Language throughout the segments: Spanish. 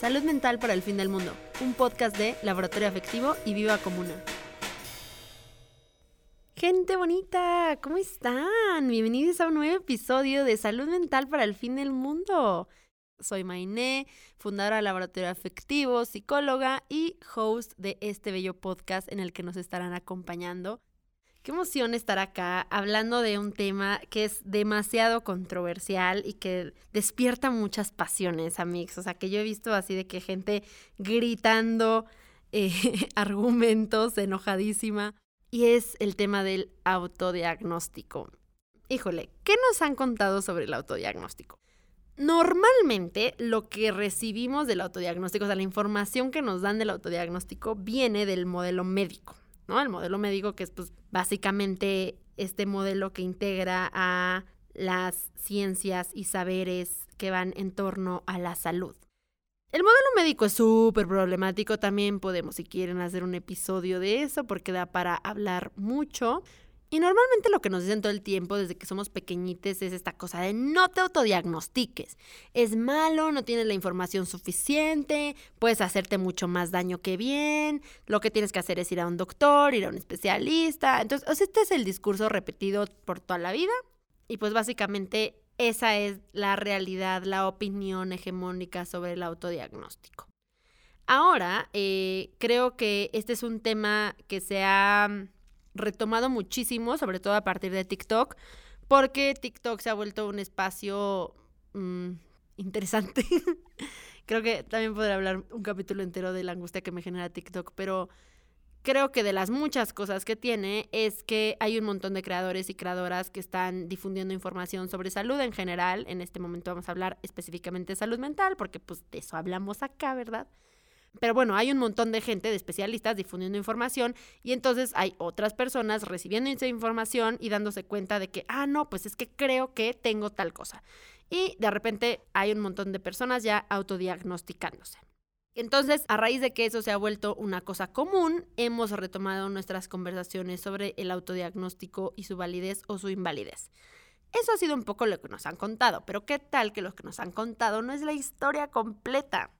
Salud Mental para el Fin del Mundo, un podcast de Laboratorio Afectivo y Viva Comuna. Gente bonita, ¿cómo están? Bienvenidos a un nuevo episodio de Salud Mental para el Fin del Mundo. Soy Mainé, fundadora de Laboratorio Afectivo, psicóloga y host de este bello podcast en el que nos estarán acompañando Qué emoción estar acá hablando de un tema que es demasiado controversial y que despierta muchas pasiones, amigos. O sea, que yo he visto así de que gente gritando eh, argumentos, enojadísima. Y es el tema del autodiagnóstico. Híjole, ¿qué nos han contado sobre el autodiagnóstico? Normalmente lo que recibimos del autodiagnóstico, o sea, la información que nos dan del autodiagnóstico viene del modelo médico. ¿No? El modelo médico que es pues básicamente este modelo que integra a las ciencias y saberes que van en torno a la salud. El modelo médico es súper problemático, también podemos si quieren hacer un episodio de eso porque da para hablar mucho, y normalmente lo que nos dicen todo el tiempo desde que somos pequeñites es esta cosa de no te autodiagnostiques. Es malo, no tienes la información suficiente, puedes hacerte mucho más daño que bien, lo que tienes que hacer es ir a un doctor, ir a un especialista. Entonces, este es el discurso repetido por toda la vida y pues básicamente esa es la realidad, la opinión hegemónica sobre el autodiagnóstico. Ahora, eh, creo que este es un tema que se ha retomado muchísimo, sobre todo a partir de TikTok, porque TikTok se ha vuelto un espacio mm, interesante. creo que también podré hablar un capítulo entero de la angustia que me genera TikTok, pero creo que de las muchas cosas que tiene es que hay un montón de creadores y creadoras que están difundiendo información sobre salud en general. En este momento vamos a hablar específicamente de salud mental, porque pues de eso hablamos acá, ¿verdad? Pero bueno, hay un montón de gente, de especialistas difundiendo información y entonces hay otras personas recibiendo esa información y dándose cuenta de que, ah, no, pues es que creo que tengo tal cosa. Y de repente hay un montón de personas ya autodiagnosticándose. Entonces, a raíz de que eso se ha vuelto una cosa común, hemos retomado nuestras conversaciones sobre el autodiagnóstico y su validez o su invalidez. Eso ha sido un poco lo que nos han contado, pero ¿qué tal que lo que nos han contado no es la historia completa?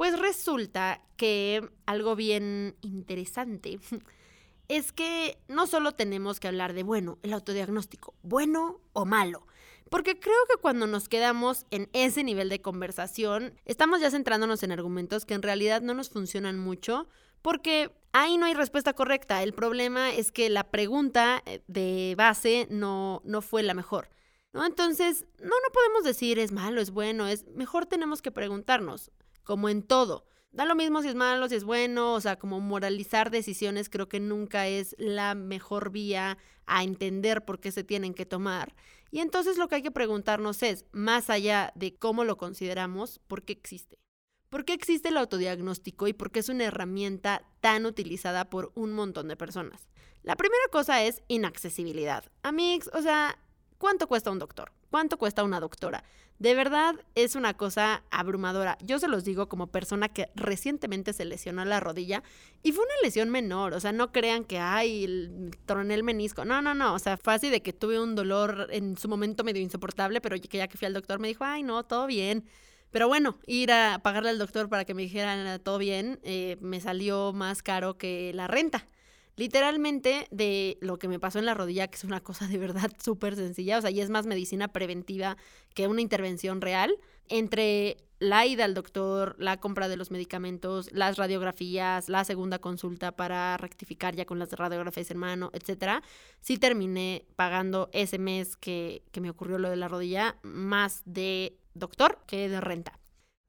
Pues resulta que algo bien interesante es que no solo tenemos que hablar de, bueno, el autodiagnóstico, bueno o malo, porque creo que cuando nos quedamos en ese nivel de conversación, estamos ya centrándonos en argumentos que en realidad no nos funcionan mucho, porque ahí no hay respuesta correcta. El problema es que la pregunta eh, de base no, no fue la mejor. Entonces, no, no podemos decir es malo, es bueno, es mejor tenemos que preguntarnos, como en todo. Da lo mismo si es malo, si es bueno, o sea, como moralizar decisiones creo que nunca es la mejor vía a entender por qué se tienen que tomar. Y entonces lo que hay que preguntarnos es, más allá de cómo lo consideramos, ¿por qué existe? ¿Por qué existe el autodiagnóstico y por qué es una herramienta tan utilizada por un montón de personas? La primera cosa es inaccesibilidad. Amigos, o sea, ¿cuánto cuesta un doctor? ¿Cuánto cuesta una doctora? De verdad es una cosa abrumadora. Yo se los digo como persona que recientemente se lesionó la rodilla y fue una lesión menor. O sea, no crean que, ay, troné el menisco. No, no, no. O sea, fue así de que tuve un dolor en su momento medio insoportable, pero ya que fui al doctor me dijo, ay, no, todo bien. Pero bueno, ir a pagarle al doctor para que me dijeran todo bien eh, me salió más caro que la renta literalmente de lo que me pasó en la rodilla, que es una cosa de verdad súper sencilla, o sea, y es más medicina preventiva que una intervención real, entre la ida al doctor, la compra de los medicamentos, las radiografías, la segunda consulta para rectificar ya con las radiografías en mano, etcétera, sí terminé pagando ese mes que, que me ocurrió lo de la rodilla más de doctor que de renta.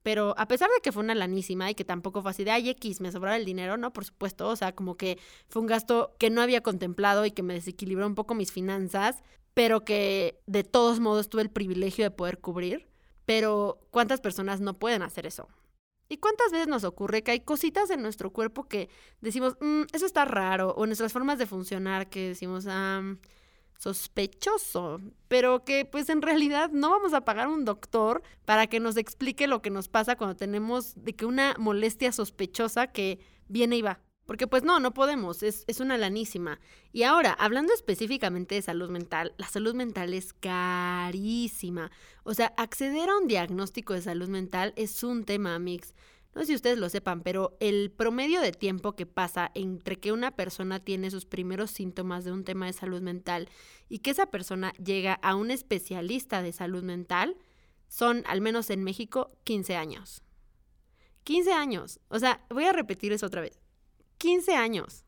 Pero a pesar de que fue una lanísima y que tampoco fue así de, ay, X, me sobraba el dinero, ¿no? Por supuesto, o sea, como que fue un gasto que no había contemplado y que me desequilibró un poco mis finanzas, pero que de todos modos tuve el privilegio de poder cubrir. Pero ¿cuántas personas no pueden hacer eso? ¿Y cuántas veces nos ocurre que hay cositas en nuestro cuerpo que decimos, mm, eso está raro, o nuestras formas de funcionar que decimos, ah, sospechoso, pero que pues en realidad no vamos a pagar un doctor para que nos explique lo que nos pasa cuando tenemos de que una molestia sospechosa que viene y va. Porque pues no, no podemos, es, es una lanísima. Y ahora, hablando específicamente de salud mental, la salud mental es carísima. O sea, acceder a un diagnóstico de salud mental es un tema, mix. No sé si ustedes lo sepan, pero el promedio de tiempo que pasa entre que una persona tiene sus primeros síntomas de un tema de salud mental y que esa persona llega a un especialista de salud mental son, al menos en México, 15 años. 15 años. O sea, voy a repetir eso otra vez. 15 años.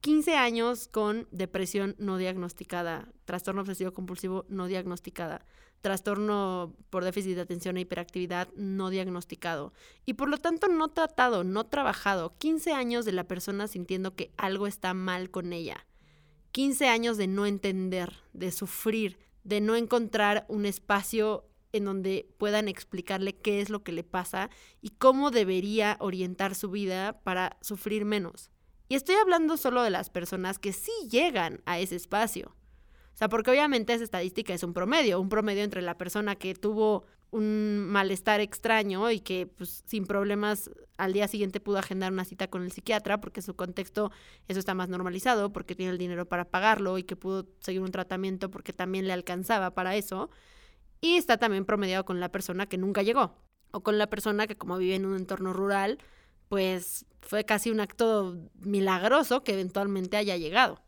15 años con depresión no diagnosticada, trastorno obsesivo compulsivo no diagnosticada, trastorno por déficit de atención e hiperactividad no diagnosticado y por lo tanto no tratado, no trabajado. 15 años de la persona sintiendo que algo está mal con ella. 15 años de no entender, de sufrir, de no encontrar un espacio en donde puedan explicarle qué es lo que le pasa y cómo debería orientar su vida para sufrir menos. Y estoy hablando solo de las personas que sí llegan a ese espacio. O sea, porque obviamente esa estadística es un promedio, un promedio entre la persona que tuvo un malestar extraño y que pues, sin problemas al día siguiente pudo agendar una cita con el psiquiatra porque en su contexto eso está más normalizado, porque tiene el dinero para pagarlo y que pudo seguir un tratamiento porque también le alcanzaba para eso. Y está también promediado con la persona que nunca llegó o con la persona que como vive en un entorno rural, pues fue casi un acto milagroso que eventualmente haya llegado.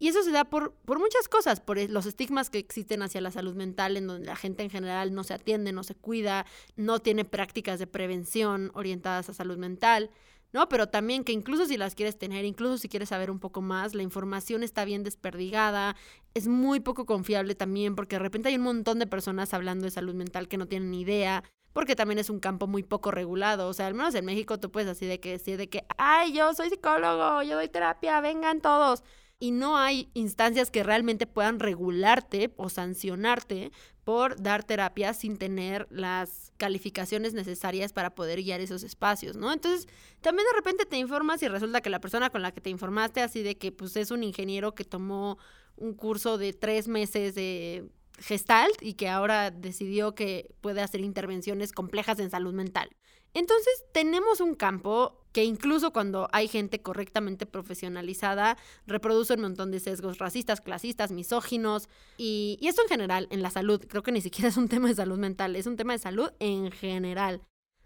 Y eso se da por, por muchas cosas, por los estigmas que existen hacia la salud mental, en donde la gente en general no se atiende, no se cuida, no tiene prácticas de prevención orientadas a salud mental, ¿no? Pero también que incluso si las quieres tener, incluso si quieres saber un poco más, la información está bien desperdigada, es muy poco confiable también, porque de repente hay un montón de personas hablando de salud mental que no tienen ni idea, porque también es un campo muy poco regulado. O sea, al menos en México tú puedes así de que decir de que, ay, yo soy psicólogo, yo doy terapia, vengan todos. Y no hay instancias que realmente puedan regularte o sancionarte por dar terapia sin tener las calificaciones necesarias para poder guiar esos espacios, ¿no? Entonces, también de repente te informas y resulta que la persona con la que te informaste, así de que pues es un ingeniero que tomó un curso de tres meses de Gestalt y que ahora decidió que puede hacer intervenciones complejas en salud mental. Entonces tenemos un campo que incluso cuando hay gente correctamente profesionalizada, reproduce un montón de sesgos racistas, clasistas, misóginos, y, y esto en general, en la salud, creo que ni siquiera es un tema de salud mental, es un tema de salud en general.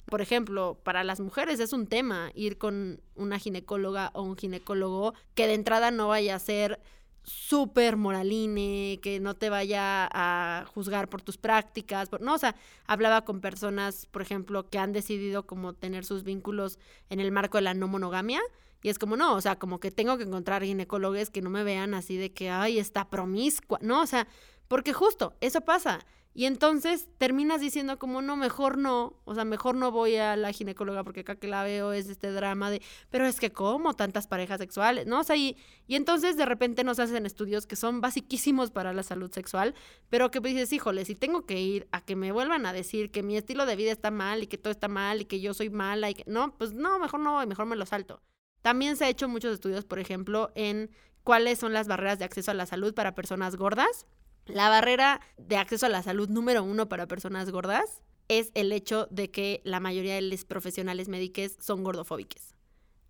Por ejemplo, para las mujeres es un tema ir con una ginecóloga o un ginecólogo que de entrada no vaya a ser súper moraline, que no te vaya a juzgar por tus prácticas, no, o sea, hablaba con personas, por ejemplo, que han decidido como tener sus vínculos en el marco de la no monogamia, y es como, no, o sea, como que tengo que encontrar ginecólogos que no me vean así de que, ay, está promiscua, no, o sea, porque justo, eso pasa. Y entonces terminas diciendo como no, mejor no, o sea, mejor no voy a la ginecóloga porque acá que la veo es este drama de, pero es que como tantas parejas sexuales, ¿no? O sea, y, y entonces de repente nos hacen estudios que son basiquísimos para la salud sexual, pero que dices, híjole, si tengo que ir a que me vuelvan a decir que mi estilo de vida está mal y que todo está mal y que yo soy mala y que, no, pues no, mejor no voy, mejor me lo salto. También se ha hecho muchos estudios, por ejemplo, en cuáles son las barreras de acceso a la salud para personas gordas la barrera de acceso a la salud número uno para personas gordas es el hecho de que la mayoría de los profesionales médicos son gordofóbicos.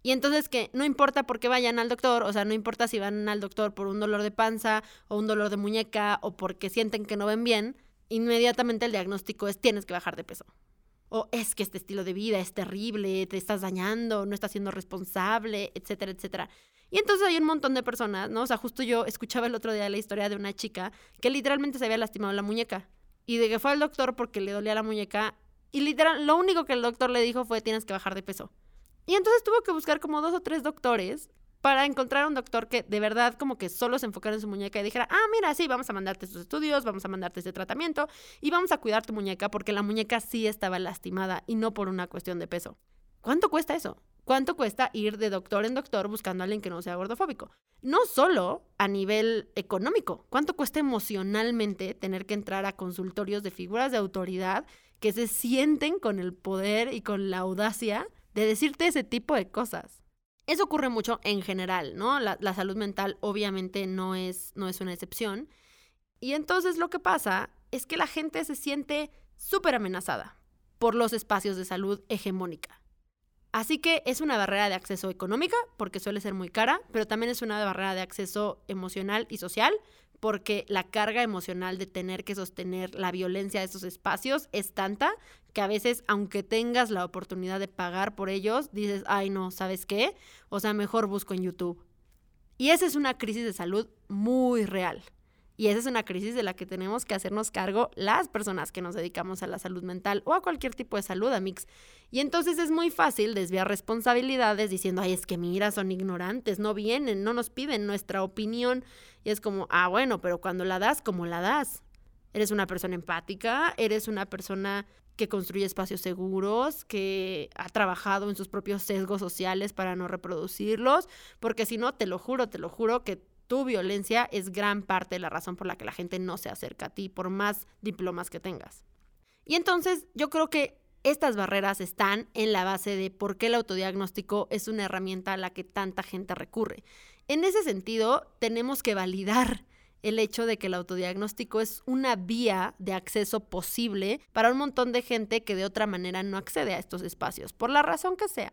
Y entonces que no importa por qué vayan al doctor, o sea, no importa si van al doctor por un dolor de panza o un dolor de muñeca o porque sienten que no ven bien, inmediatamente el diagnóstico es tienes que bajar de peso. O es que este estilo de vida es terrible, te estás dañando, no estás siendo responsable, etcétera, etcétera. Y entonces hay un montón de personas, ¿no? O sea, justo yo escuchaba el otro día la historia de una chica que literalmente se había lastimado la muñeca. Y de que fue al doctor porque le dolía la muñeca. Y literal, lo único que el doctor le dijo fue tienes que bajar de peso. Y entonces tuvo que buscar como dos o tres doctores para encontrar un doctor que de verdad como que solo se enfocara en su muñeca y dijera, ah, mira, sí, vamos a mandarte tus estudios, vamos a mandarte ese tratamiento y vamos a cuidar tu muñeca porque la muñeca sí estaba lastimada y no por una cuestión de peso. ¿Cuánto cuesta eso? ¿Cuánto cuesta ir de doctor en doctor buscando a alguien que no sea gordofóbico? No solo a nivel económico, ¿cuánto cuesta emocionalmente tener que entrar a consultorios de figuras de autoridad que se sienten con el poder y con la audacia de decirte ese tipo de cosas? Eso ocurre mucho en general, ¿no? La, salud mental obviamente no es, no es una excepción. Y entonces lo que pasa es que la gente se siente súper amenazada por los espacios de salud hegemónica Así que es una barrera de acceso económica, porque suele ser muy cara, pero también es una barrera de acceso emocional y social, porque la carga emocional de tener que sostener la violencia de esos espacios es tanta que a veces, aunque tengas la oportunidad de pagar por ellos, dices, ay no, ¿sabes qué? O sea, mejor busco en YouTube. Y esa es una crisis de salud muy real. Y esa es una crisis de la que tenemos que hacernos cargo las personas que nos dedicamos a la salud mental o a cualquier tipo de salud, Amix. Y entonces es muy fácil desviar responsabilidades diciendo, ay, es que mira, son ignorantes, no vienen, no nos piden nuestra opinión. Y es como, ah, bueno, pero cuando la das, ¿cómo la das? Eres una persona empática, eres una persona que construye espacios seguros, que ha trabajado en sus propios sesgos sociales para no reproducirlos, porque si no, te lo juro, te lo juro que tu violencia es gran parte de la razón por la que la gente no se acerca a ti, por más diplomas que tengas. Y entonces yo creo que estas barreras están en la base de por qué el autodiagnóstico es una herramienta a la que tanta gente recurre. En ese sentido, tenemos que validar el hecho de que el autodiagnóstico es una vía de acceso posible para un montón de gente que de otra manera no accede a estos espacios, por la razón que sea.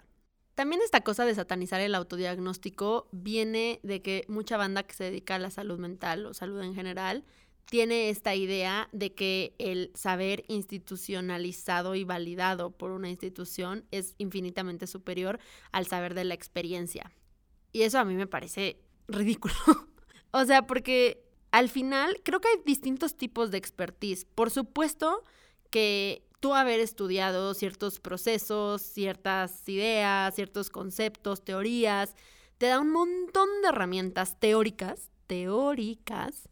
También esta cosa de satanizar el autodiagnóstico viene de que mucha banda que se dedica a la salud mental o salud en general tiene esta idea de que el saber institucionalizado y validado por una institución es infinitamente superior al saber de la experiencia. Y eso a mí me parece ridículo. o sea, porque al final creo que hay distintos tipos de expertise. Por supuesto que tú haber estudiado ciertos procesos, ciertas ideas, ciertos conceptos, teorías, te da un montón de herramientas teóricas, teóricas,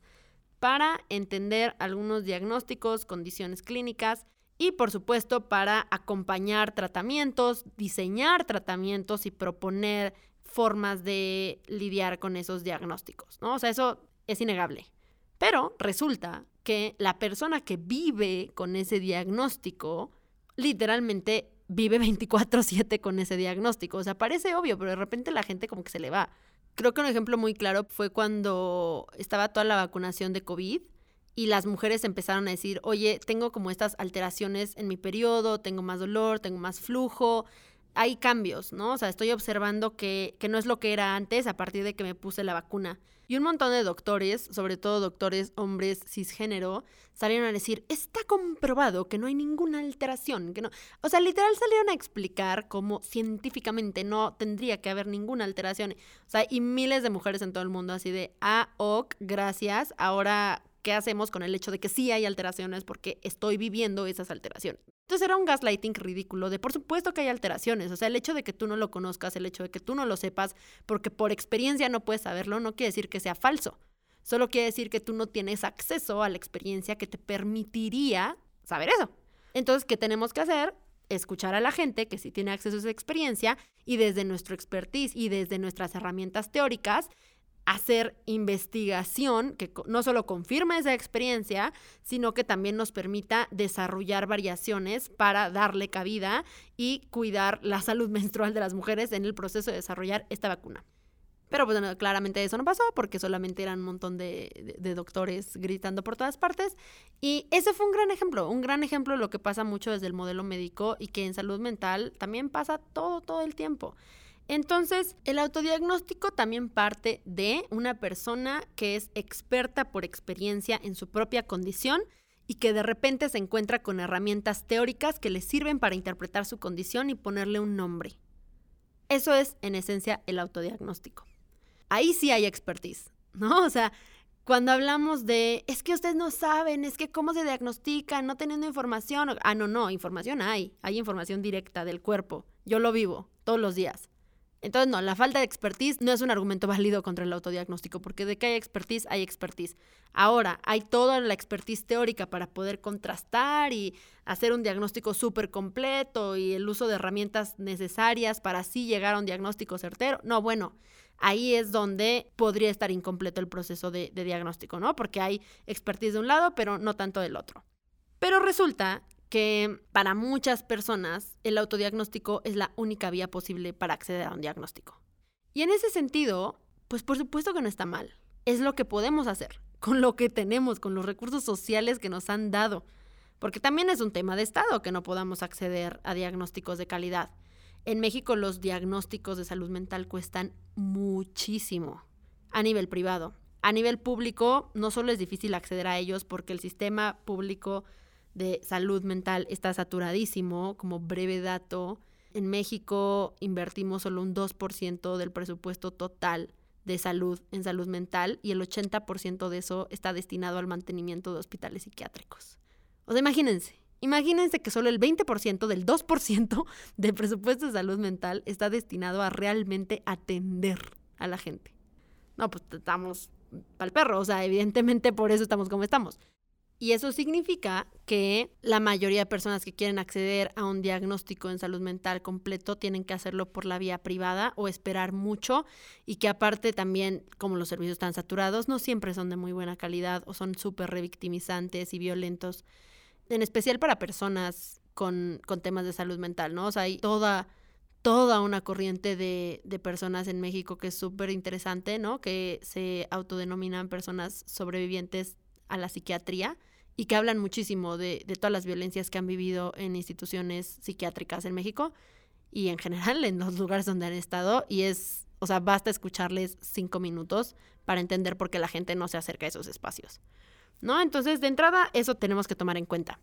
para entender algunos diagnósticos, condiciones clínicas y por supuesto para acompañar tratamientos, diseñar tratamientos y proponer formas de lidiar con esos diagnósticos, ¿no? O sea, eso es innegable. Pero resulta que la persona que vive con ese diagnóstico literalmente vive 24/7 con ese diagnóstico. O sea, parece obvio, pero de repente la gente como que se le va. Creo que un ejemplo muy claro fue cuando estaba toda la vacunación de COVID y las mujeres empezaron a decir, oye, tengo como estas alteraciones en mi periodo, tengo más dolor, tengo más flujo, hay cambios, ¿no? O sea, estoy observando que, que no es lo que era antes a partir de que me puse la vacuna. Y un montón de doctores, sobre todo doctores hombres cisgénero, salieron a decir, está comprobado que no hay ninguna alteración, que no... O sea, literal salieron a explicar cómo científicamente no tendría que haber ninguna alteración. O sea, y miles de mujeres en todo el mundo así de, ah, ok, gracias, ahora ¿qué hacemos con el hecho de que sí hay alteraciones porque estoy viviendo esas alteraciones? Entonces era un gaslighting ridículo de por supuesto que hay alteraciones, o sea, el hecho de que tú no lo conozcas, el hecho de que tú no lo sepas, porque por experiencia no puedes saberlo, no quiere decir que sea falso. Solo quiere decir que tú no tienes acceso a la experiencia que te permitiría saber eso. Entonces, ¿qué tenemos que hacer? Escuchar a la gente que sí tiene acceso a esa experiencia y desde nuestro expertise y desde nuestras herramientas teóricas, hacer investigación que no solo confirme esa experiencia, sino que también nos permita desarrollar variaciones para darle cabida y cuidar la salud menstrual de las mujeres en el proceso de desarrollar esta vacuna. Pero pues claramente eso no pasó porque solamente eran un montón de, de, doctores gritando por todas partes. Y ese fue un gran ejemplo, un gran ejemplo de lo que pasa mucho desde el modelo médico y que en salud mental también pasa todo, todo el tiempo. Entonces, el autodiagnóstico también parte de una persona que es experta por experiencia en su propia condición y que de repente se encuentra con herramientas teóricas que le sirven para interpretar su condición y ponerle un nombre. Eso es, en esencia, el autodiagnóstico. Ahí sí hay expertise, ¿no? O sea, cuando hablamos de, es que ustedes no saben, es que cómo se diagnostica, no teniendo información. Ah, no, no, información hay. Hay información directa del cuerpo. Yo lo vivo todos los días. Entonces, no, la falta de expertise no es un argumento válido contra el autodiagnóstico, porque de que hay expertise, hay expertise. Ahora, hay toda la expertise teórica para poder contrastar y hacer un diagnóstico súper completo y el uso de herramientas necesarias para así llegar a un diagnóstico certero. No, bueno, ahí es donde podría estar incompleto el proceso de, de diagnóstico, ¿no? Porque hay expertise de un lado, pero no tanto del otro. Pero resulta que para muchas personas el autodiagnóstico es la única vía posible para acceder a un diagnóstico. Y en ese sentido, pues por supuesto que no está mal. Es lo que podemos hacer, con lo que tenemos, con los recursos sociales que nos han dado. Porque también es un tema de Estado que no podamos acceder a diagnósticos de calidad. En México los diagnósticos de salud mental cuestan muchísimo a nivel privado. A nivel público no solo es difícil acceder a ellos porque el sistema público de salud mental está saturadísimo, como breve dato. En México invertimos solo un 2% del presupuesto total de salud en salud mental y el 80% de eso está destinado al mantenimiento de hospitales psiquiátricos. O sea, imagínense, imagínense que solo el 20% del 2% del presupuesto de salud mental está destinado a realmente atender a la gente. No, pues estamos para el perro, o sea, evidentemente por eso estamos como estamos. Y eso significa que la mayoría de personas que quieren acceder a un diagnóstico en salud mental completo tienen que hacerlo por la vía privada o esperar mucho y que aparte también, como los servicios están saturados, no siempre son de muy buena calidad o son súper revictimizantes y violentos, en especial para personas con, con, temas de salud mental, ¿no? O sea, hay toda, toda una corriente de, de personas en México que es súper interesante, ¿no? Que se autodenominan personas sobrevivientes a la psiquiatría y que hablan muchísimo de, de, todas las violencias que han vivido en instituciones psiquiátricas en México y en general en los lugares donde han estado. Y es, o sea, basta escucharles cinco minutos para entender por qué la gente no se acerca a esos espacios. ¿No? Entonces, de entrada, eso tenemos que tomar en cuenta.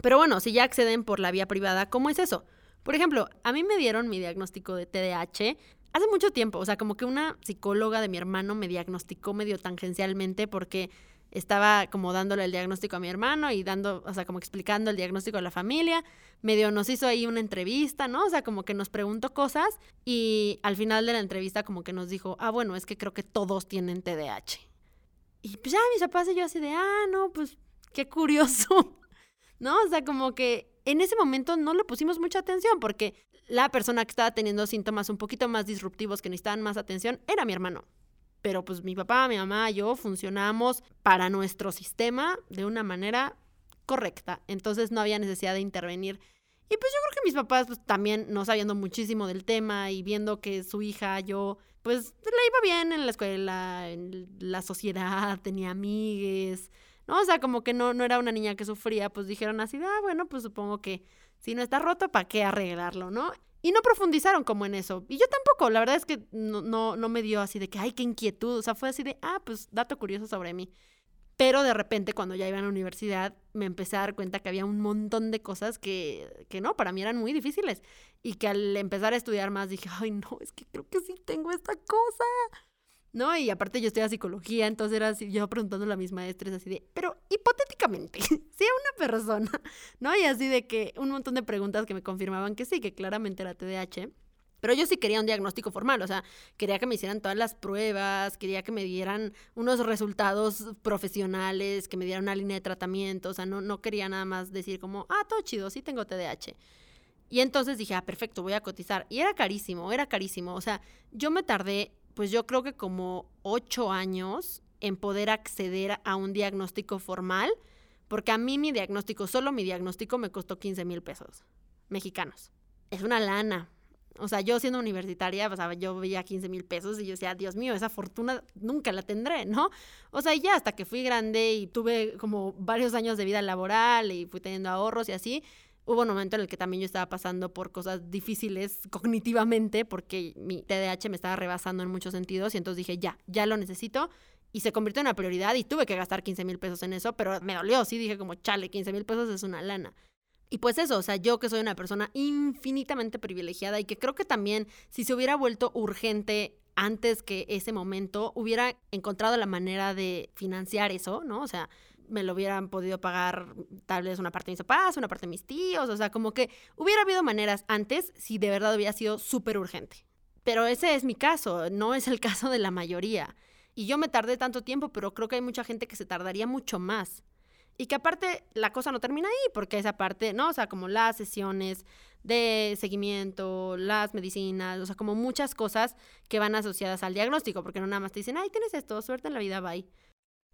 Pero bueno, si ya acceden por la vía privada, ¿cómo es eso? Por ejemplo, a mí me dieron mi diagnóstico de TDAH hace mucho tiempo. O sea, como que una psicóloga de mi hermano me diagnosticó medio tangencialmente porque estaba como dándole el diagnóstico a mi hermano y dando, o sea, como explicando el diagnóstico a la familia. Medio nos hizo ahí una entrevista, ¿no? O sea, como que nos preguntó cosas y al final de la entrevista como que nos dijo, ah, bueno, es que creo que todos tienen TDAH. Y pues ya mis papás y yo así de, ah, no, pues qué curioso, ¿no? O sea, como que en ese momento no le pusimos mucha atención porque la persona que estaba teniendo síntomas un poquito más disruptivos que necesitaban más atención era mi hermano pero pues mi papá, mi mamá, yo funcionamos para nuestro sistema de una manera correcta. Entonces no había necesidad de intervenir. Y pues yo creo que mis papás, pues también no sabiendo muchísimo del tema y viendo que su hija, yo, pues le iba bien en la escuela, en la sociedad, tenía amigues, ¿no? O sea, como que no, no era una niña que sufría, pues dijeron así, ah, bueno, pues supongo que si no está roto, ¿para qué arreglarlo, no? Y no profundizaron como en eso. Y yo tampoco, la verdad es que no, no, no me dio así de que, ay, qué inquietud. O sea, fue así de, ah, pues dato curioso sobre mí. Pero de repente, cuando ya iba a la universidad, me empecé a dar cuenta que había un montón de cosas que, que no, para mí eran muy difíciles. Y que al empezar a estudiar más dije, ay, no, es que creo que sí tengo esta cosa. ¿No? Y aparte yo estudiaba psicología, entonces era así, yo preguntando a mis maestros así de, pero hipotéticamente, si una persona, ¿no? Y así de que un montón de preguntas que me confirmaban que sí, que claramente era TDAH. Pero yo sí quería un diagnóstico formal, o sea, quería que me hicieran todas las pruebas, quería que me dieran unos resultados profesionales, que me dieran una línea de tratamiento, o sea, no, no quería nada más decir como, ah, todo chido, sí tengo TDAH. Y entonces dije, ah, perfecto, voy a cotizar. Y era carísimo, era carísimo. O sea, yo me tardé pues yo creo que como ocho años en poder acceder a un diagnóstico formal, porque a mí mi diagnóstico, solo mi diagnóstico me costó 15 mil pesos mexicanos. Es una lana. O sea, yo siendo universitaria, o sea, yo veía 15 mil pesos y yo decía, Dios mío, esa fortuna nunca la tendré, ¿no? O sea, ya hasta que fui grande y tuve como varios años de vida laboral y fui teniendo ahorros y así, Hubo un momento en el que también yo estaba pasando por cosas difíciles cognitivamente porque mi TDAH me estaba rebasando en muchos sentidos y entonces dije, ya, ya lo necesito y se convirtió en una prioridad y tuve que gastar 15 mil pesos en eso, pero me dolió, sí, dije como, chale, 15 mil pesos es una lana. Y pues eso, o sea, yo que soy una persona infinitamente privilegiada y que creo que también si se hubiera vuelto urgente antes que ese momento, hubiera encontrado la manera de financiar eso, ¿no? O sea, me lo hubieran podido pagar tal vez una parte de mis papás, una parte de mis tíos, o sea, como que hubiera habido maneras antes si de verdad hubiera sido súper urgente. Pero ese es mi caso, no es el caso de la mayoría. Y yo me tardé tanto tiempo, pero creo que hay mucha gente que se tardaría mucho más. Y que aparte la cosa no termina ahí, porque esa parte, ¿no? O sea, como las sesiones de seguimiento, las medicinas, o sea, como muchas cosas que van asociadas al diagnóstico, porque no nada más te dicen, ay, tienes esto, suerte en la vida, bye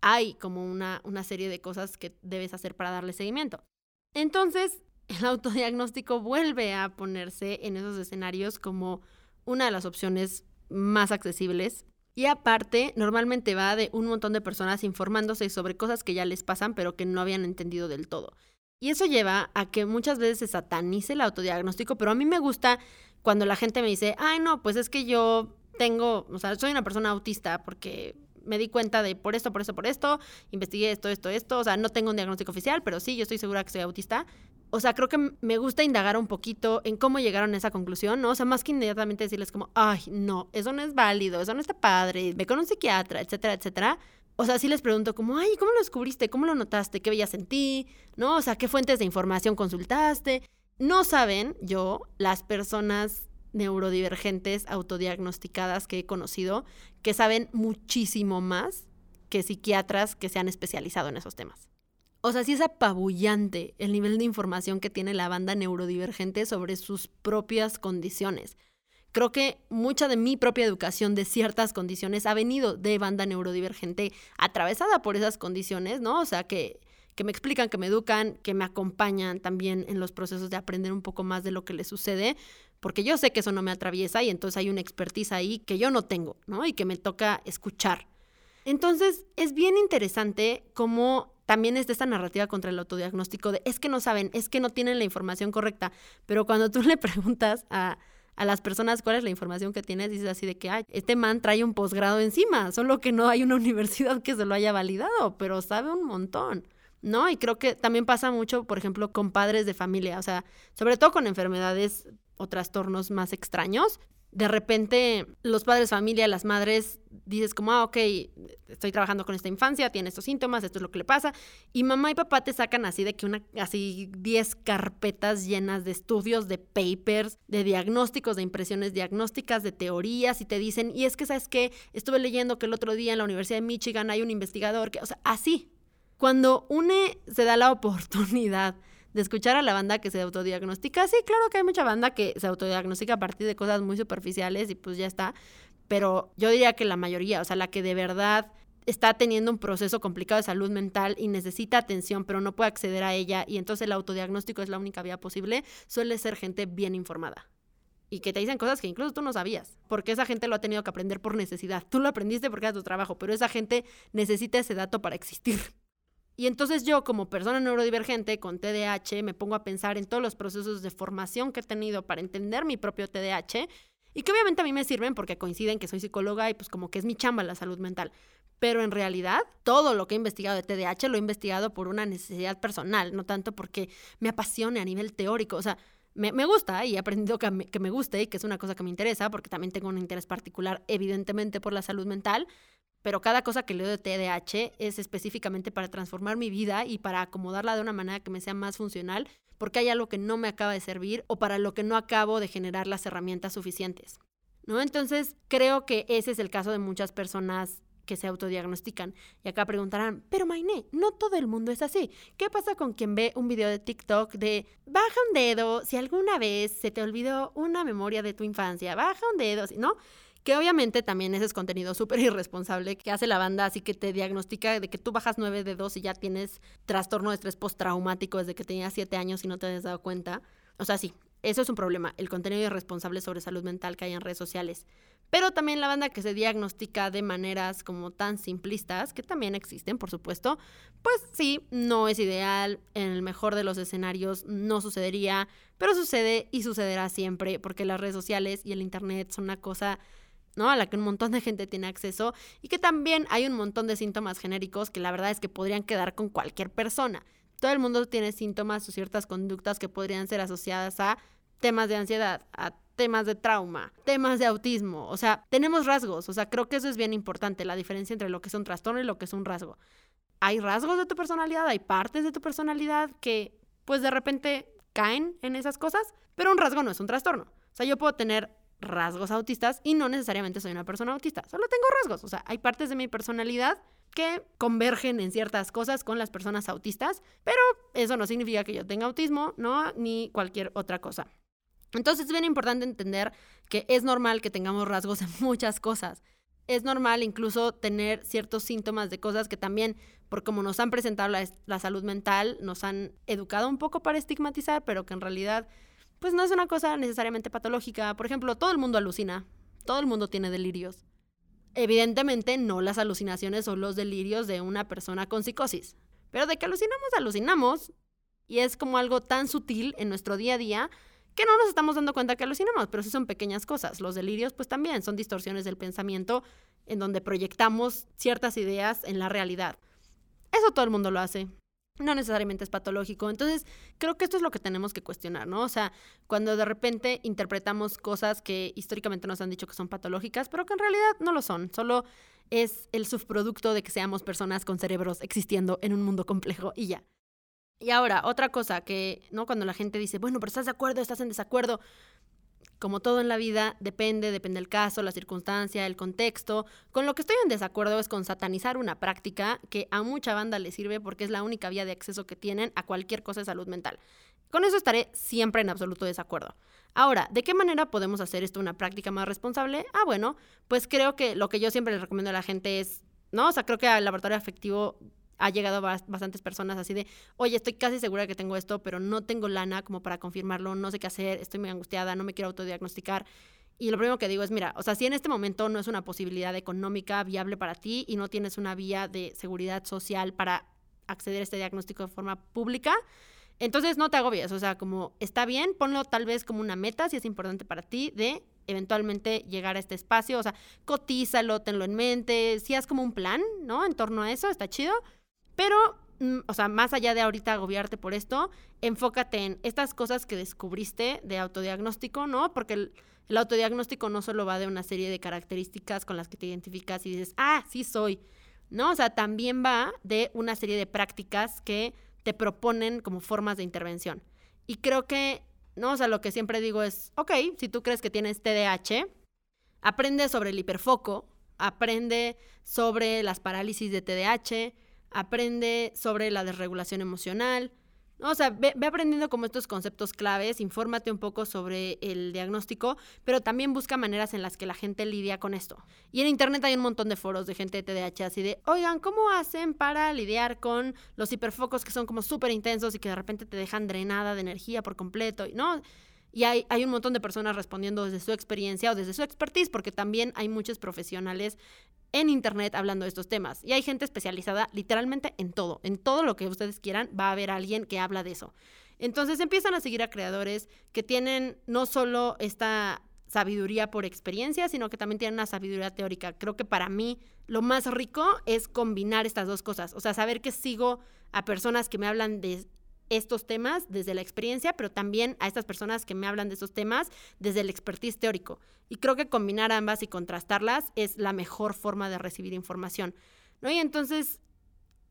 hay como una, una serie de cosas que debes hacer para darle seguimiento. Entonces, el autodiagnóstico vuelve a ponerse en esos escenarios como una de las opciones más accesibles. Y aparte, normalmente va de un montón de personas informándose sobre cosas que ya les pasan, pero que no habían entendido del todo. Y eso lleva a que muchas veces se satanice el autodiagnóstico, pero a mí me gusta cuando la gente me dice, ay, no, pues es que yo tengo, o sea, soy una persona autista porque me di cuenta de por esto, por esto, por esto, investigué esto, esto, esto, o sea, no tengo un diagnóstico oficial, pero sí, yo estoy segura que soy autista. O sea, creo que me gusta indagar un poquito en cómo llegaron a esa conclusión, ¿no? O sea, más que inmediatamente decirles como, ay, no, eso no es válido, eso no está padre, ve con un psiquiatra, etcétera, etcétera. O sea, sí les pregunto como, ay, ¿cómo lo descubriste? ¿Cómo lo notaste? ¿Qué veías en ti? ¿No? O sea, ¿qué fuentes de información consultaste? No saben, yo, las personas neurodivergentes autodiagnosticadas que he conocido, que saben muchísimo más que psiquiatras que se han especializado en esos temas. O sea, sí es apabullante el nivel de información que tiene la banda neurodivergente sobre sus propias condiciones. Creo que mucha de mi propia educación de ciertas condiciones ha venido de banda neurodivergente atravesada por esas condiciones, ¿no? O sea, que, que me explican, que me educan, que me acompañan también en los procesos de aprender un poco más de lo que les sucede, porque yo sé que eso no me atraviesa y entonces hay una expertise ahí que yo no tengo, ¿no? Y que me toca escuchar. Entonces, es bien interesante cómo también es de esta narrativa contra el autodiagnóstico de es que no saben, es que no tienen la información correcta, pero cuando tú le preguntas a, a las personas cuál es la información que tienes, dices así de que, ay, este man trae un posgrado encima, solo que no hay una universidad que se lo haya validado, pero sabe un montón. ¿no? Y creo que también pasa mucho, por ejemplo, con padres de familia, o sea, sobre todo con enfermedades o trastornos más extraños. De repente, los padres familia, las madres, dices como, ah, ok, estoy trabajando con esta infancia, tiene estos síntomas, esto es lo que le pasa. Y mamá y papá te sacan así de que una, así 10 carpetas llenas de estudios, de papers, de diagnósticos, de impresiones diagnósticas, de teorías, y te dicen, y es que, ¿sabes qué? Estuve leyendo que el otro día en la Universidad de Michigan hay un investigador que, o sea, así. Cuando UNE se da la oportunidad de escuchar a la banda que se autodiagnostica. Sí, claro que hay mucha banda que se autodiagnostica a partir de cosas muy superficiales y pues ya está. Pero yo diría que la mayoría, o sea, la que de verdad está teniendo un proceso complicado de salud mental y necesita atención, pero no puede acceder a ella y entonces el autodiagnóstico es la única vía posible, suele ser gente bien informada. Y que te dicen cosas que incluso tú no sabías, porque esa gente lo ha tenido que aprender por necesidad. Tú lo aprendiste porque era tu trabajo, pero esa gente necesita ese dato para existir. Y entonces yo como persona neurodivergente con TDAH me pongo a pensar en todos los procesos de formación que he tenido para entender mi propio TDAH y que obviamente a mí me sirven porque coinciden que soy psicóloga y pues como que es mi chamba la salud mental. Pero en realidad todo lo que he investigado de TDAH lo he investigado por una necesidad personal, no tanto porque me apasione a nivel teórico. O sea, me, gusta y he aprendido que me, que me guste y que es una cosa que me interesa porque también tengo un interés particular evidentemente por la salud mental, pero cada cosa que leo de TDAH es específicamente para transformar mi vida y para acomodarla de una manera que me sea más funcional, porque hay algo que no me acaba de servir o para lo que no acabo de generar las herramientas suficientes. ¿No? Entonces, creo que ese es el caso de muchas personas que se autodiagnostican. Y acá preguntarán, pero Mainé, no todo el mundo es así. ¿Qué pasa con quien ve un video de TikTok de baja un dedo si alguna vez se te olvidó una memoria de tu infancia? Baja un dedo, ¿no? Que obviamente también ese es contenido súper irresponsable que hace la banda, así que te diagnostica de que tú bajas nueve dedos y ya tienes trastorno de estrés postraumático desde que tenías siete años y no te has dado cuenta. O sea, sí, eso es un problema, el contenido irresponsable sobre salud mental que hay en redes sociales. Pero también la banda que se diagnostica de maneras como tan simplistas, que también existen, por supuesto, pues sí, no es ideal, en el mejor de los escenarios no sucedería, pero sucede y sucederá siempre, porque las redes sociales y el Internet son una cosa ¿no? A la que un montón de gente tiene acceso y que también hay un montón de síntomas genéricos que la verdad es que podrían quedar con cualquier persona. Todo el mundo tiene síntomas o ciertas conductas que podrían ser asociadas a temas de ansiedad, a temas de trauma, temas de autismo, o sea, tenemos rasgos, o sea, creo que eso es bien importante, la diferencia entre lo que es un trastorno y lo que es un rasgo. Hay rasgos de tu personalidad, hay partes de tu personalidad que pues de repente caen en esas cosas, pero un rasgo no es un trastorno. O sea, yo puedo tener rasgos autistas y no necesariamente soy una persona autista, solo tengo rasgos, o sea, hay partes de mi personalidad que convergen en ciertas cosas con las personas autistas, pero eso no significa que yo tenga autismo, ¿no? Ni cualquier otra cosa. Entonces es bien importante entender que es normal que tengamos rasgos en muchas cosas. Es normal incluso tener ciertos síntomas de cosas que también, por como nos han presentado la, la salud mental, nos han educado un poco para estigmatizar, pero que en realidad pues no es una cosa necesariamente patológica. Por ejemplo, todo el mundo alucina, todo el mundo tiene delirios. Evidentemente no las alucinaciones o los delirios de una persona con psicosis, pero de que alucinamos, alucinamos. Y es como algo tan sutil en nuestro día a día que no nos estamos dando cuenta que alucinamos, pero sí son pequeñas cosas. Los delirios, pues también son distorsiones del pensamiento en donde proyectamos ciertas ideas en la realidad. Eso todo el mundo lo hace. No necesariamente es patológico. Entonces, creo que esto es lo que tenemos que cuestionar, ¿no? O sea, cuando de repente interpretamos cosas que históricamente nos han dicho que son patológicas, pero que en realidad no lo son. Solo es el subproducto de que seamos personas con cerebros existiendo en un mundo complejo y ya. Y ahora, otra cosa que, ¿no? Cuando la gente dice, bueno, pero estás de acuerdo, estás en desacuerdo. Como todo en la vida, depende, depende del caso, la circunstancia, el contexto. Con lo que estoy en desacuerdo es con satanizar una práctica que a mucha banda le sirve porque es la única vía de acceso que tienen a cualquier cosa de salud mental. Con eso estaré siempre en absoluto desacuerdo. Ahora, ¿de qué manera podemos hacer esto una práctica más responsable? Ah, bueno, pues creo que lo que yo siempre le recomiendo a la gente es, ¿no? O sea, creo que al laboratorio afectivo ha llegado bastantes personas así de, oye, estoy casi segura que tengo esto, pero no tengo lana como para confirmarlo, no sé qué hacer, estoy muy angustiada, no me quiero autodiagnosticar. Y lo primero que digo es, mira, o sea, si en este momento no es una posibilidad económica viable para ti y no tienes una vía de seguridad social para acceder a este diagnóstico de forma pública, entonces no te agobies, o sea, como está bien, ponlo tal vez como una meta si es importante para ti de eventualmente llegar a este espacio, o sea, cotízalo, tenlo en mente, si haz como un plan, ¿no? En torno a eso, está chido. Pero, mm, o sea, más allá de ahorita agobiarte por esto, enfócate en estas cosas que descubriste de autodiagnóstico, ¿no? Porque el, autodiagnóstico no solo va de una serie de características con las que te identificas y dices, ah, sí soy, ¿no? O sea, también va de una serie de prácticas que te proponen como formas de intervención. Y creo que, ¿no? O sea, lo que siempre digo es, ok, si tú crees que tienes TDAH, aprende sobre el hiperfoco, aprende sobre las parálisis de TDAH, aprende sobre la desregulación emocional. O sea, ve, aprendiendo como estos conceptos claves, infórmate un poco sobre el diagnóstico, pero también busca maneras en las que la gente lidia con esto. Y en internet hay un montón de foros de gente de TDAH así de, oigan, ¿cómo hacen para lidiar con los hiperfocos que son como súper intensos y que de repente te dejan drenada de energía por completo? ¿No? Y hay, hay, un montón de personas respondiendo desde su experiencia o desde su expertise, porque también hay muchos profesionales en internet hablando de estos temas. Y hay gente especializada literalmente en todo, en todo lo que ustedes quieran, va a haber alguien que habla de eso. Entonces empiezan a seguir a creadores que tienen no solo esta sabiduría por experiencia, sino que también tienen una sabiduría teórica. Creo que para mí lo más rico es combinar estas dos cosas, o sea, saber que sigo a personas que me hablan de estos temas desde la experiencia, pero también a estas personas que me hablan de estos temas desde el expertise teórico. Y creo que combinar ambas y contrastarlas es la mejor forma de recibir información. ¿no? Y entonces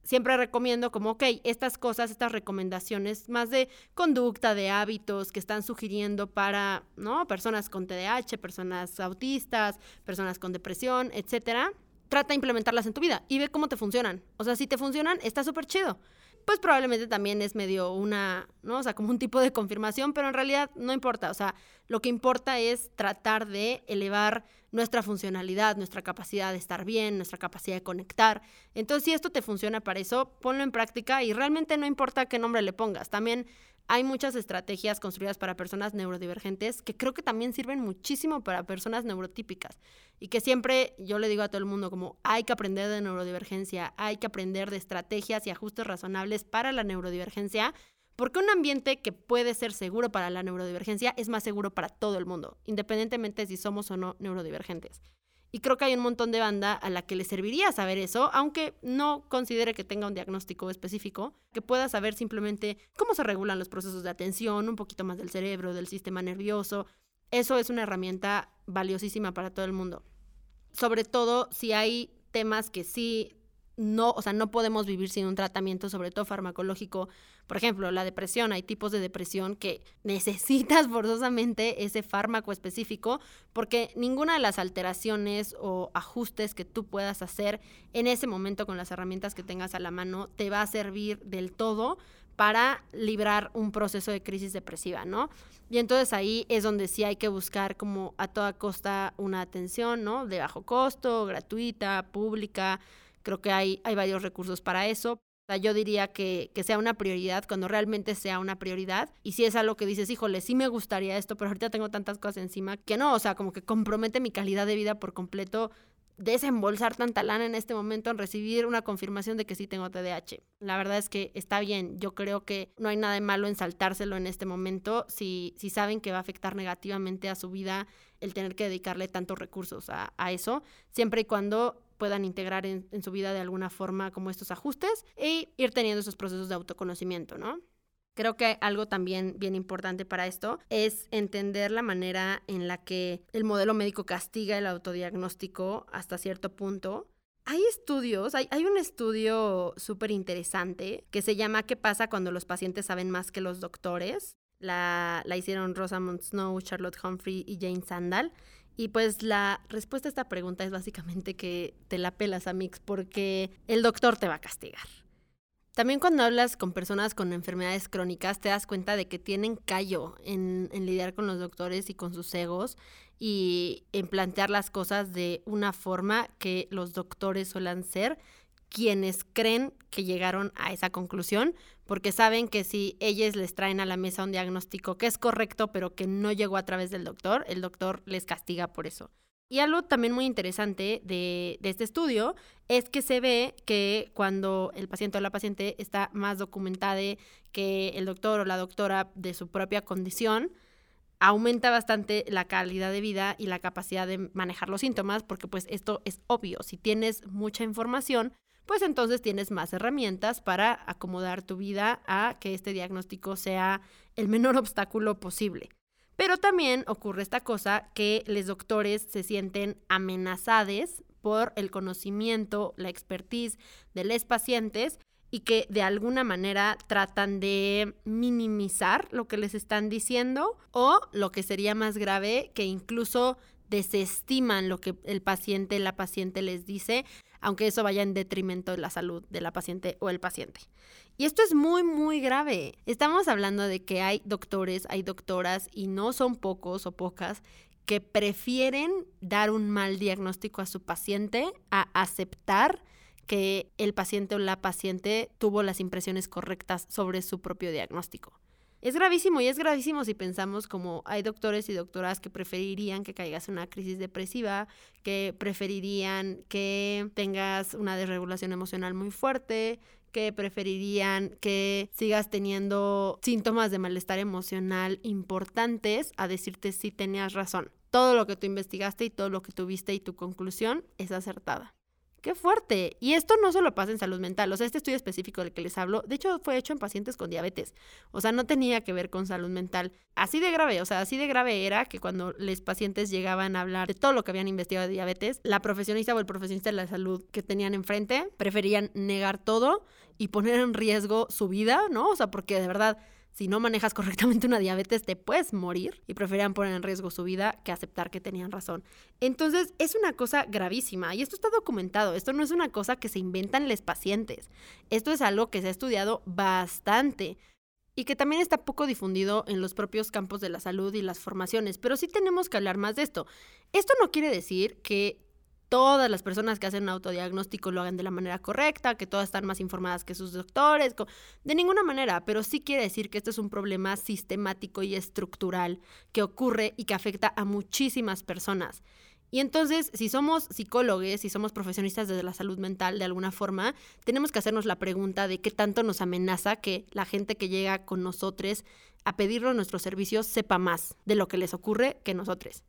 siempre recomiendo como, ok, estas cosas, estas recomendaciones más de conducta, de hábitos que están sugiriendo para, ¿no? Personas con TDAH, personas autistas, personas con depresión, etcétera. Trata de implementarlas en tu vida y ve cómo te funcionan. O sea, si te funcionan, está súper chido pues probablemente también es medio una, ¿no? O sea, como un tipo de confirmación, pero en realidad no importa. O sea, lo que importa es tratar de elevar nuestra funcionalidad, nuestra capacidad de estar bien, nuestra capacidad de conectar. Entonces, si esto te funciona para eso, ponlo en práctica y realmente no importa qué nombre le pongas. También hay muchas estrategias construidas para personas neurodivergentes que creo que también sirven muchísimo para personas neurotípicas y que siempre yo le digo a todo el mundo como hay que aprender de neurodivergencia, hay que aprender de estrategias y ajustes razonables para la neurodivergencia, porque un ambiente que puede ser seguro para la neurodivergencia es más seguro para todo el mundo, independientemente si somos o no neurodivergentes. Y creo que hay un montón de banda a la que le serviría saber eso, aunque no considere que tenga un diagnóstico específico, que pueda saber simplemente cómo se regulan los procesos de atención, un poquito más del cerebro, del sistema nervioso. Eso es una herramienta valiosísima para todo el mundo. Sobre todo si hay temas que sí no, o sea, no podemos vivir sin un tratamiento, sobre todo farmacológico. Por ejemplo, la depresión, hay tipos de depresión que necesitas forzosamente ese fármaco específico porque ninguna de las alteraciones o ajustes que tú puedas hacer en ese momento con las herramientas que tengas a la mano te va a servir del todo para librar un proceso de crisis depresiva, ¿no? Y entonces ahí es donde sí hay que buscar como a toda costa una atención, ¿no? De bajo costo, gratuita, pública, Creo que hay, hay varios recursos para eso. yo diría que, que, sea una prioridad cuando realmente sea una prioridad. Y si es algo que dices, híjole, sí me gustaría esto, pero ahorita tengo tantas cosas encima que no, o sea, como que compromete mi calidad de vida por completo. desembolsar tanta lana en este momento en recibir una confirmación de que sí tengo TDAH. La verdad es que está bien, yo creo que no hay nada de malo en saltárselo en este momento si, si saben que va a afectar negativamente a su vida el tener que dedicarle tantos recursos a, eso, siempre y cuando puedan integrar en, su vida de alguna forma como estos ajustes e ir teniendo esos procesos de autoconocimiento, ¿no? Creo que algo también bien importante para esto es entender la manera en la que el modelo médico castiga el autodiagnóstico hasta cierto punto. Hay estudios, hay, un estudio súper interesante que se llama ¿Qué pasa cuando los pacientes saben más que los doctores? La, la hicieron Rosamund Snow, Charlotte Humphrey y Jane Sandal. Y pues la respuesta a esta pregunta es básicamente que te la pelas, a Mix, porque el doctor te va a castigar. También cuando hablas con personas con enfermedades crónicas te das cuenta de que tienen callo en, lidiar con los doctores y con sus egos y en plantear las cosas de una forma que los doctores suelen ser quienes creen que llegaron a esa conclusión, porque saben que si ellos les traen a la mesa un diagnóstico que es correcto, pero que no llegó a través del doctor, el doctor les castiga por eso. Y algo también muy interesante de, este estudio es que se ve que cuando el paciente o la paciente está más documentada que el doctor o la doctora de su propia condición, aumenta bastante la calidad de vida y la capacidad de manejar los síntomas, porque pues esto es obvio, si tienes mucha información, pues entonces tienes más herramientas para acomodar tu vida a que este diagnóstico sea el menor obstáculo posible. Pero también ocurre esta cosa que los doctores se sienten amenazados por el conocimiento, la expertise de los pacientes y que de alguna manera tratan de minimizar lo que les están diciendo o lo que sería más grave, que incluso desestiman lo que el paciente, la paciente les dice, aunque eso vaya en detrimento de la salud de la paciente o el paciente. Y esto es muy, muy grave. Estamos hablando de que hay doctores, hay doctoras, y no son pocos o pocas, que prefieren dar un mal diagnóstico a su paciente a aceptar que el paciente o la paciente tuvo las impresiones correctas sobre su propio diagnóstico. Es gravísimo y es gravísimo si pensamos como hay doctores y doctoras que preferirían que caigas en una crisis depresiva, que preferirían que tengas una desregulación emocional muy fuerte, que preferirían que sigas teniendo síntomas de malestar emocional importantes a decirte si tenías razón. Todo lo que tú investigaste y todo lo que tuviste y tu conclusión es acertada. ¡Qué fuerte! Y esto no solo pasa en salud mental, o sea, este estudio específico del que les hablo, de hecho fue hecho en pacientes con diabetes, o sea, no tenía que ver con salud mental. Así de grave, o sea, así de grave era que cuando los pacientes llegaban a hablar de todo lo que habían investigado de diabetes, la profesionista o el profesionista de la salud que tenían enfrente preferían negar todo y poner en riesgo su vida, ¿no? O sea, porque de verdad si no manejas correctamente una diabetes te puedes morir y preferían poner en riesgo su vida que aceptar que tenían razón. Entonces es una cosa gravísima y esto está documentado, esto no es una cosa que se inventan los pacientes, esto es algo que se ha estudiado bastante y que también está poco difundido en los propios campos de la salud y las formaciones, pero sí tenemos que hablar más de esto. Esto no quiere decir que todas las personas que hacen autodiagnóstico lo hagan de la manera correcta, que todas están más informadas que sus doctores, de ninguna manera, pero sí quiere decir que esto es un problema sistemático y estructural que ocurre y que afecta a muchísimas personas. Y entonces, si somos psicólogos, si somos profesionistas de la salud mental de alguna forma, tenemos que hacernos la pregunta de qué tanto nos amenaza que la gente que llega con nosotros a pedirnos nuestros servicios sepa más de lo que les ocurre que nosotros.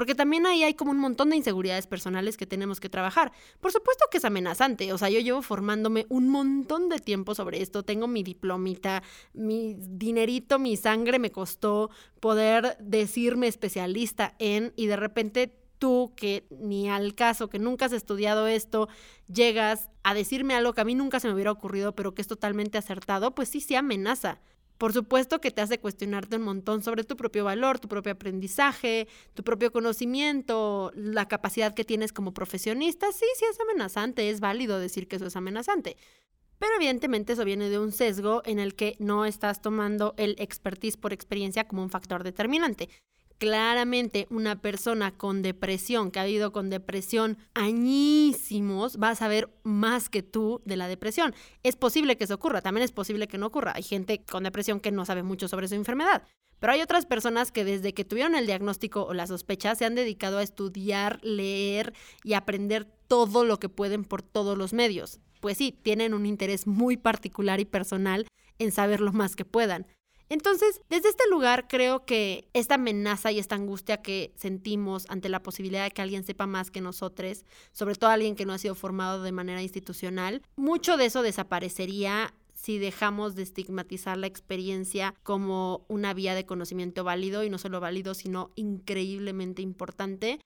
Porque también ahí hay como un montón de inseguridades personales que tenemos que trabajar. Por supuesto que es amenazante. O sea, yo llevo formándome un montón de tiempo sobre esto. Tengo mi diplomita, mi dinerito, mi sangre me costó poder decirme especialista en y de repente tú que ni al caso, que nunca has estudiado esto, llegas a decirme algo que a mí nunca se me hubiera ocurrido, pero que es totalmente acertado, pues sí, sí amenaza. Por supuesto que te hace cuestionarte un montón sobre tu propio valor, tu propio aprendizaje, tu propio conocimiento, la capacidad que tienes como profesionista. Sí, sí es amenazante, es válido decir que eso es amenazante. Pero evidentemente eso viene de un sesgo en el que no estás tomando el expertise por experiencia como un factor determinante. Claramente una persona con depresión, que ha vivido con depresión añísimos, va a saber más que tú de la depresión. Es posible que eso ocurra, también es posible que no ocurra. Hay gente con depresión que no sabe mucho sobre su enfermedad. Pero hay otras personas que desde que tuvieron el diagnóstico o la sospecha se han dedicado a estudiar, leer y aprender todo lo que pueden por todos los medios. Pues sí, tienen un interés muy particular y personal en saber lo más que puedan. Entonces, desde este lugar creo que esta amenaza y esta angustia que sentimos ante la posibilidad de que alguien sepa más que nosotros, sobre todo alguien que no ha sido formado de manera institucional, mucho de eso desaparecería si dejamos de estigmatizar la experiencia como una vía de conocimiento válido y no solo válido, sino increíblemente importante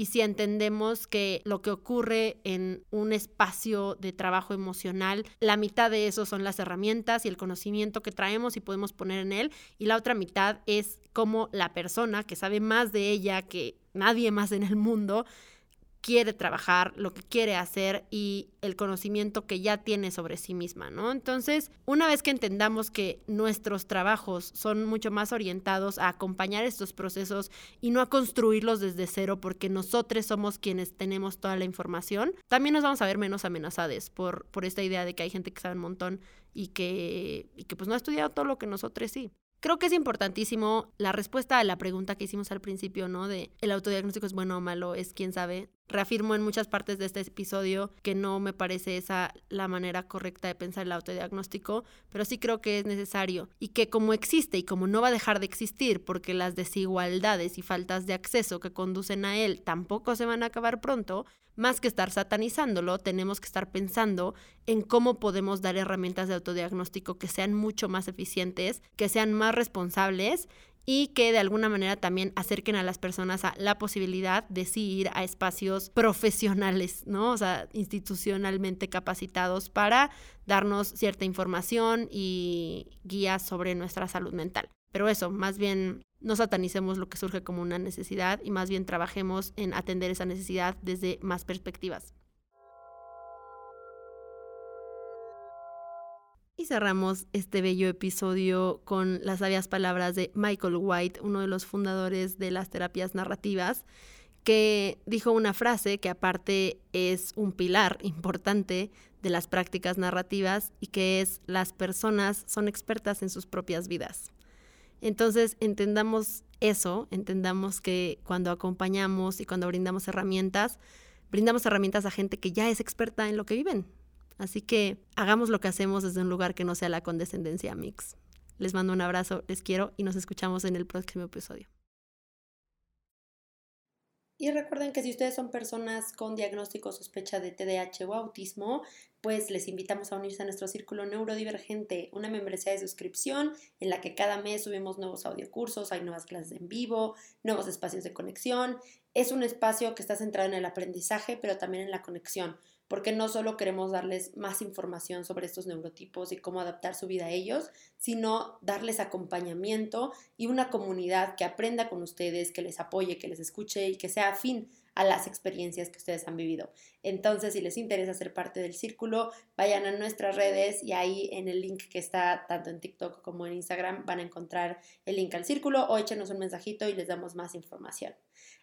y si entendemos que lo que ocurre en un espacio de trabajo emocional, la mitad de eso son las herramientas y el conocimiento que traemos y podemos poner en él, y la otra mitad es cómo la persona que sabe más de ella que nadie más en el mundo, quiere trabajar, lo que quiere hacer y el conocimiento que ya tiene sobre sí misma, ¿no? Entonces, una vez que entendamos que nuestros trabajos son mucho más orientados a acompañar estos procesos y no a construirlos desde cero porque nosotros somos quienes tenemos toda la información, también nos vamos a ver menos amenazados por, por esta idea de que hay gente que sabe un montón y que, y que pues no ha estudiado todo lo que nosotros sí. Creo que es importantísimo la respuesta a la pregunta que hicimos al principio, ¿no? De el autodiagnóstico es bueno o malo, es quién sabe. Reafirmo en muchas partes de este episodio que no me parece esa la manera correcta de pensar el autodiagnóstico, pero sí creo que es necesario y que como existe y como no va a dejar de existir porque las desigualdades y faltas de acceso que conducen a él tampoco se van a acabar pronto, más que estar satanizándolo, tenemos que estar pensando en cómo podemos dar herramientas de autodiagnóstico que sean mucho más eficientes, que sean más responsables y que de alguna manera también acerquen a las personas a la posibilidad de sí ir a espacios profesionales, ¿no? O sea, institucionalmente capacitados para darnos cierta información y guías sobre nuestra salud mental. Pero eso, más bien no satanicemos lo que surge como una necesidad y más bien trabajemos en atender esa necesidad desde más perspectivas. Y cerramos este bello episodio con las sabias palabras de Michael White, uno de los fundadores de las terapias narrativas, que dijo una frase que aparte es un pilar importante de las prácticas narrativas y que es las personas son expertas en sus propias vidas. Entonces, entendamos eso, entendamos que cuando acompañamos y cuando brindamos herramientas, brindamos herramientas a gente que ya es experta en lo que viven. Así que hagamos lo que hacemos desde un lugar que no sea la condescendencia mix. Les mando un abrazo, les quiero y nos escuchamos en el próximo episodio. Y recuerden que si ustedes son personas con diagnóstico sospecha de TDAH o autismo, pues les invitamos a unirse a nuestro círculo neurodivergente, una membresía de suscripción en la que cada mes subimos nuevos audiocursos, hay nuevas clases en vivo, nuevos espacios de conexión. Es un espacio que está centrado en el aprendizaje, pero también en la conexión porque no solo queremos darles más información sobre estos neurotipos y cómo adaptar su vida a ellos, sino darles acompañamiento y una comunidad que aprenda con ustedes, que les apoye, que les escuche y que sea afín a las experiencias que ustedes han vivido. Entonces, si les interesa ser parte del círculo, vayan a nuestras redes y ahí en el link que está tanto en TikTok como en Instagram van a encontrar el link al círculo o échenos un mensajito y les damos más información.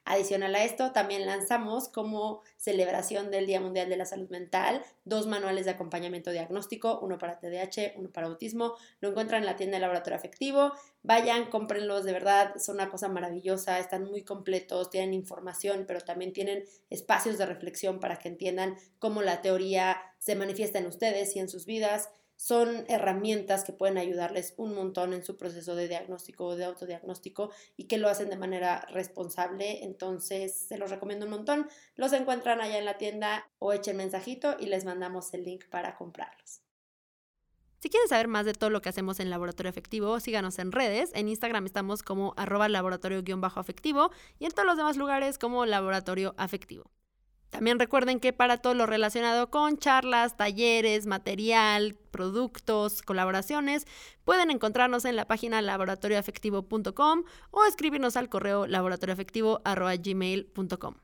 Adicional a esto, también lanzamos como celebración del Día Mundial de la Salud Mental dos manuales de acompañamiento diagnóstico, uno para TDAH, uno para autismo. Lo encuentran en la tienda de Laboratorio Afectivo. Vayan, cómprenlos, de verdad, son una cosa maravillosa, están muy completos, tienen información, pero también tienen espacios de reflexión para que entiendan cómo la teoría se manifiesta en ustedes y en sus vidas son herramientas que pueden ayudarles un montón en su proceso de diagnóstico o de autodiagnóstico y que lo hacen de manera responsable. Entonces, se los recomiendo un montón. Los encuentran allá en la tienda o echen mensajito y les mandamos el link para comprarlos. Si quieren saber más de todo lo que hacemos en Laboratorio Afectivo, síganos en redes. En Instagram estamos como arroba laboratorio-afectivo y en todos los demás lugares como laboratorio afectivo. También recuerden que para todo lo relacionado con charlas, talleres, material, productos, colaboraciones, pueden encontrarnos en la página laboratorioafectivo.com o escribirnos al correo laboratorioafectivo.gmail.com.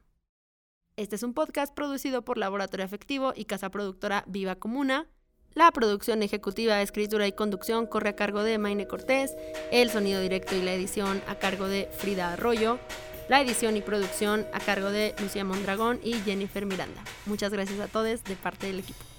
Este es un podcast producido por Laboratorio Afectivo y casa productora Viva Comuna. La producción ejecutiva, escritura y conducción corre a cargo de Maine Cortés, el sonido directo y la edición a cargo de Frida Arroyo, la edición y producción a cargo de Lucía Mondragón y Jennifer Miranda. Muchas gracias a todos de parte del equipo.